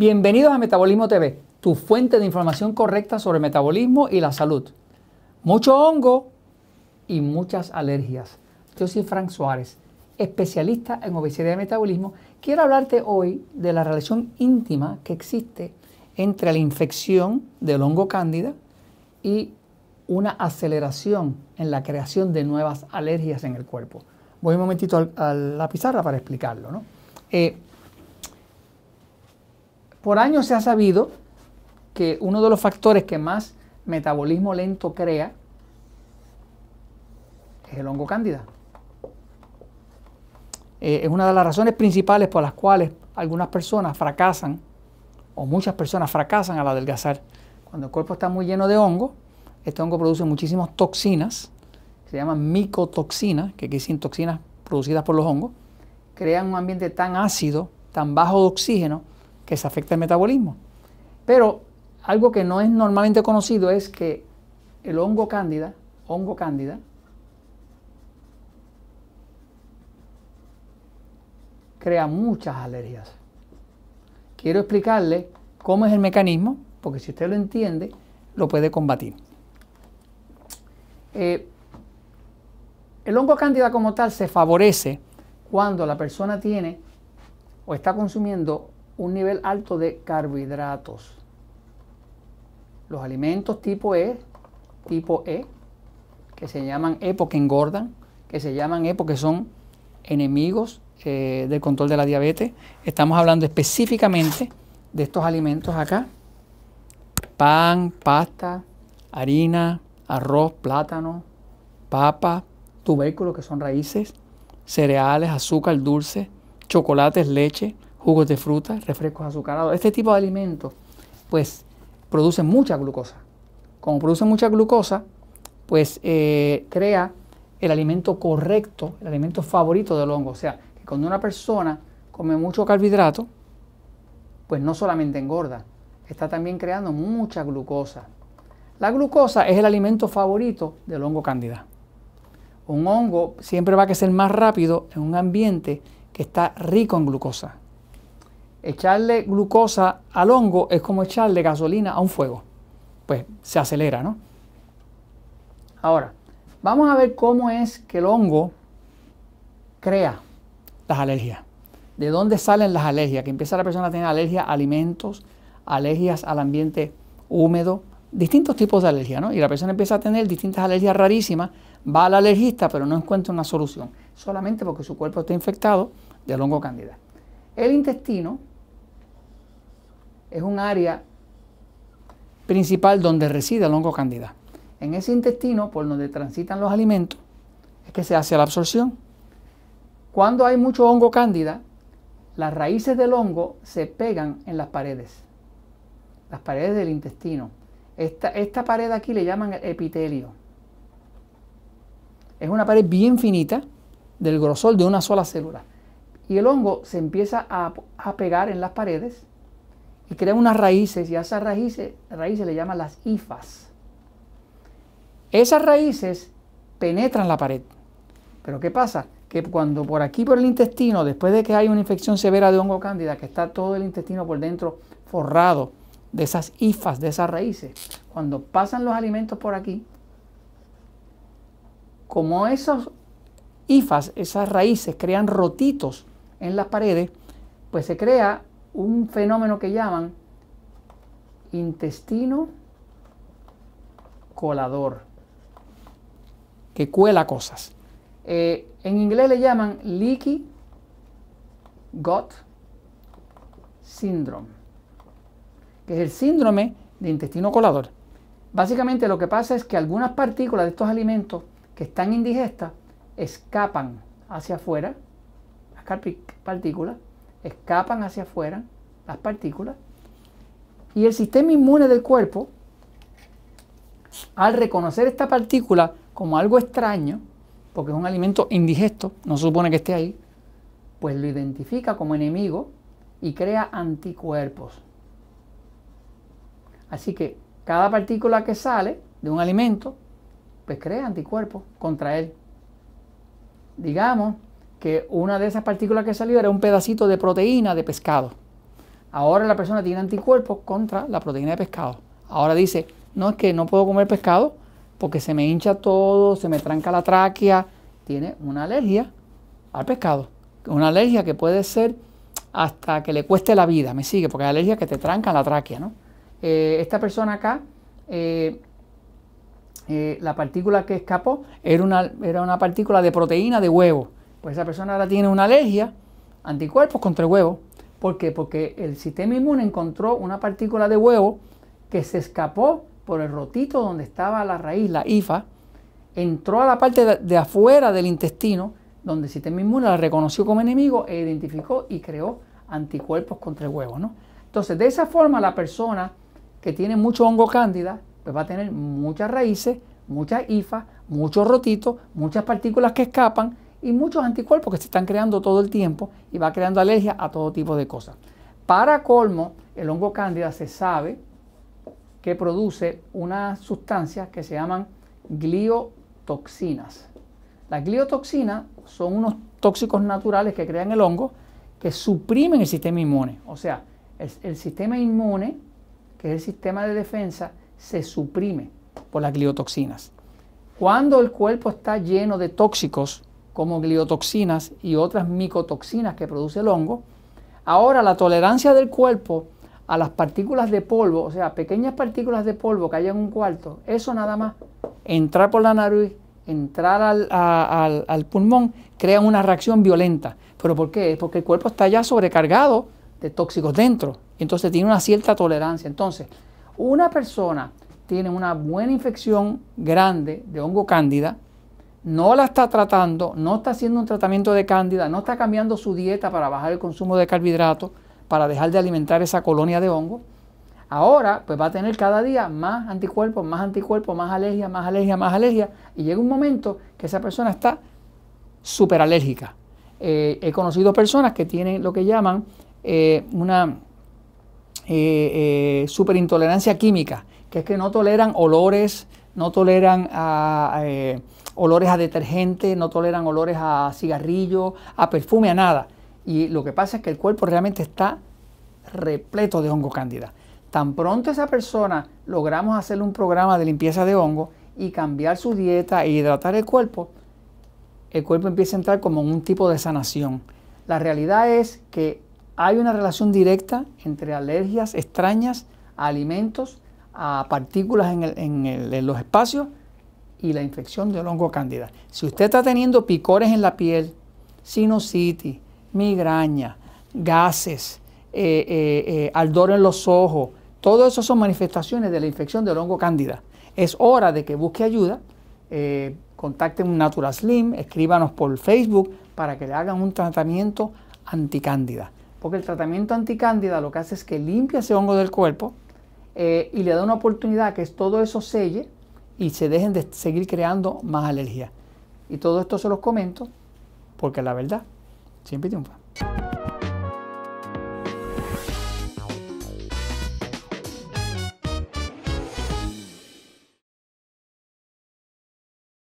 Bienvenidos a Metabolismo TV, tu fuente de información correcta sobre metabolismo y la salud. Mucho hongo y muchas alergias. Yo soy Frank Suárez, especialista en obesidad y metabolismo. Quiero hablarte hoy de la relación íntima que existe entre la infección del hongo cándida y una aceleración en la creación de nuevas alergias en el cuerpo. Voy un momentito a la pizarra para explicarlo. ¿no? Eh, por años se ha sabido que uno de los factores que más metabolismo lento crea es el hongo cándida. Eh, es una de las razones principales por las cuales algunas personas fracasan, o muchas personas fracasan al adelgazar. Cuando el cuerpo está muy lleno de hongo, este hongo produce muchísimas toxinas, se llaman micotoxinas, que quieren toxinas producidas por los hongos, crean un ambiente tan ácido, tan bajo de oxígeno, que se afecta el metabolismo. Pero algo que no es normalmente conocido es que el hongo cándida, hongo cándida, crea muchas alergias. Quiero explicarle cómo es el mecanismo, porque si usted lo entiende, lo puede combatir. Eh, el hongo cándida como tal se favorece cuando la persona tiene o está consumiendo un nivel alto de carbohidratos. Los alimentos tipo E, tipo E, que se llaman E porque engordan, que se llaman E porque son enemigos eh, del control de la diabetes. Estamos hablando específicamente de estos alimentos acá. Pan, pasta, harina, arroz, plátano, papa, tubérculos que son raíces, cereales, azúcar dulce, chocolates, leche, jugos de fruta, refrescos azucarados. Este tipo de alimentos, pues, producen mucha glucosa. Como producen mucha glucosa, pues eh, crea el alimento correcto, el alimento favorito del hongo. O sea, que cuando una persona come mucho carbohidrato, pues no solamente engorda, está también creando mucha glucosa. La glucosa es el alimento favorito del hongo cándida. Un hongo siempre va a crecer más rápido en un ambiente que está rico en glucosa echarle glucosa al hongo es como echarle gasolina a un fuego. Pues se acelera, ¿no? Ahora, vamos a ver cómo es que el hongo crea las alergias. ¿De dónde salen las alergias? Que empieza la persona a tener alergia a alimentos, alergias al ambiente húmedo, distintos tipos de alergias, ¿no? Y la persona empieza a tener distintas alergias rarísimas, va al alergista, pero no encuentra una solución, solamente porque su cuerpo está infectado del hongo cándida. El intestino es un área principal donde reside el hongo cándida. En ese intestino, por donde transitan los alimentos, es que se hace la absorción. Cuando hay mucho hongo cándida, las raíces del hongo se pegan en las paredes, las paredes del intestino. Esta, esta pared aquí le llaman epitelio. Es una pared bien finita del grosor de una sola célula. Y el hongo se empieza a, a pegar en las paredes y crea unas raíces y a esas raíces, raíces le llaman las hifas. Esas raíces penetran la pared. Pero ¿qué pasa? Que cuando por aquí, por el intestino, después de que hay una infección severa de hongo cándida, que está todo el intestino por dentro forrado de esas hifas, de esas raíces, cuando pasan los alimentos por aquí, como esos hifas, esas raíces crean rotitos en las paredes, pues se crea un fenómeno que llaman intestino colador, que cuela cosas. Eh, en inglés le llaman leaky gut syndrome, que es el síndrome de intestino colador. Básicamente lo que pasa es que algunas partículas de estos alimentos que están indigestas escapan hacia afuera, las partículas, escapan hacia afuera las partículas y el sistema inmune del cuerpo, al reconocer esta partícula como algo extraño, porque es un alimento indigesto, no se supone que esté ahí, pues lo identifica como enemigo y crea anticuerpos. Así que cada partícula que sale de un alimento, pues crea anticuerpos contra él. Digamos que una de esas partículas que salió era un pedacito de proteína de pescado. Ahora la persona tiene anticuerpos contra la proteína de pescado. Ahora dice, no es que no puedo comer pescado porque se me hincha todo, se me tranca la tráquea. Tiene una alergia al pescado. Una alergia que puede ser hasta que le cueste la vida, me sigue, porque hay alergias que te trancan la tráquea, ¿no? Eh, esta persona acá, eh, eh, la partícula que escapó era una, era una partícula de proteína de huevo. Pues esa persona ahora tiene una alergia, anticuerpos contra el huevo. ¿Por qué? Porque el sistema inmune encontró una partícula de huevo que se escapó por el rotito donde estaba la raíz, la IFA, entró a la parte de, afuera del intestino, donde el sistema inmune la reconoció como enemigo e identificó y creó anticuerpos contra el huevo. ¿no? Entonces, de esa forma, la persona que tiene mucho hongo cándida, pues va a tener muchas raíces, muchas IFA, muchos rotitos, muchas partículas que escapan y muchos anticuerpos que se están creando todo el tiempo y va creando alergia a todo tipo de cosas. Para colmo, el hongo cándida se sabe que produce una sustancia que se llaman gliotoxinas. Las gliotoxinas son unos tóxicos naturales que crean el hongo que suprimen el sistema inmune. O sea, el, sistema inmune, que es el sistema de defensa, se suprime por las gliotoxinas. Cuando el cuerpo está lleno de tóxicos como gliotoxinas y otras micotoxinas que produce el hongo, ahora la tolerancia del cuerpo a las partículas de polvo, o sea, pequeñas partículas de polvo que hay en un cuarto, eso nada más, entrar por la nariz, entrar al, pulmón, crea una reacción violenta. ¿Pero por qué? Porque el cuerpo está ya sobrecargado de tóxicos dentro, entonces tiene una cierta tolerancia. Entonces, una persona tiene una buena infección grande de hongo cándida, no la está tratando, no está haciendo un tratamiento de cándida, no está cambiando su dieta para bajar el consumo de carbohidratos, para dejar de alimentar esa colonia de hongo, ahora pues va a tener cada día más anticuerpos, más anticuerpos, más alergia, más alergia, más alergia, y llega un momento que esa persona está súper alérgica. Eh, he conocido personas que tienen lo que llaman eh, una eh, super intolerancia química, que es que no toleran olores, no toleran olores a detergente, no toleran olores a cigarrillo, a perfume, a nada. Y lo que pasa es que el cuerpo realmente está repleto de hongo cándida. Tan pronto esa persona logramos hacerle un programa de limpieza de hongo y cambiar su dieta e hidratar el cuerpo, el cuerpo empieza a entrar como un tipo de sanación. La realidad es que hay una relación directa entre alergias extrañas a alimentos, a partículas en, en los espacios y la infección del hongo cándida. Si usted está teniendo picores en la piel, sinusitis, migraña, gases, eh, eh, eh, ardor en los ojos, todo eso son manifestaciones de la infección del hongo cándida. Es hora de que busque ayuda, contacten un Natural Slim, escríbanos por Facebook para que le hagan un tratamiento anticándida. Porque el tratamiento anticándida lo que hace es que limpia ese hongo del cuerpo y le da una oportunidad que es todo eso selle y se dejen de seguir creando más alergias. Y todo esto se los comento porque la verdad siempre triunfa.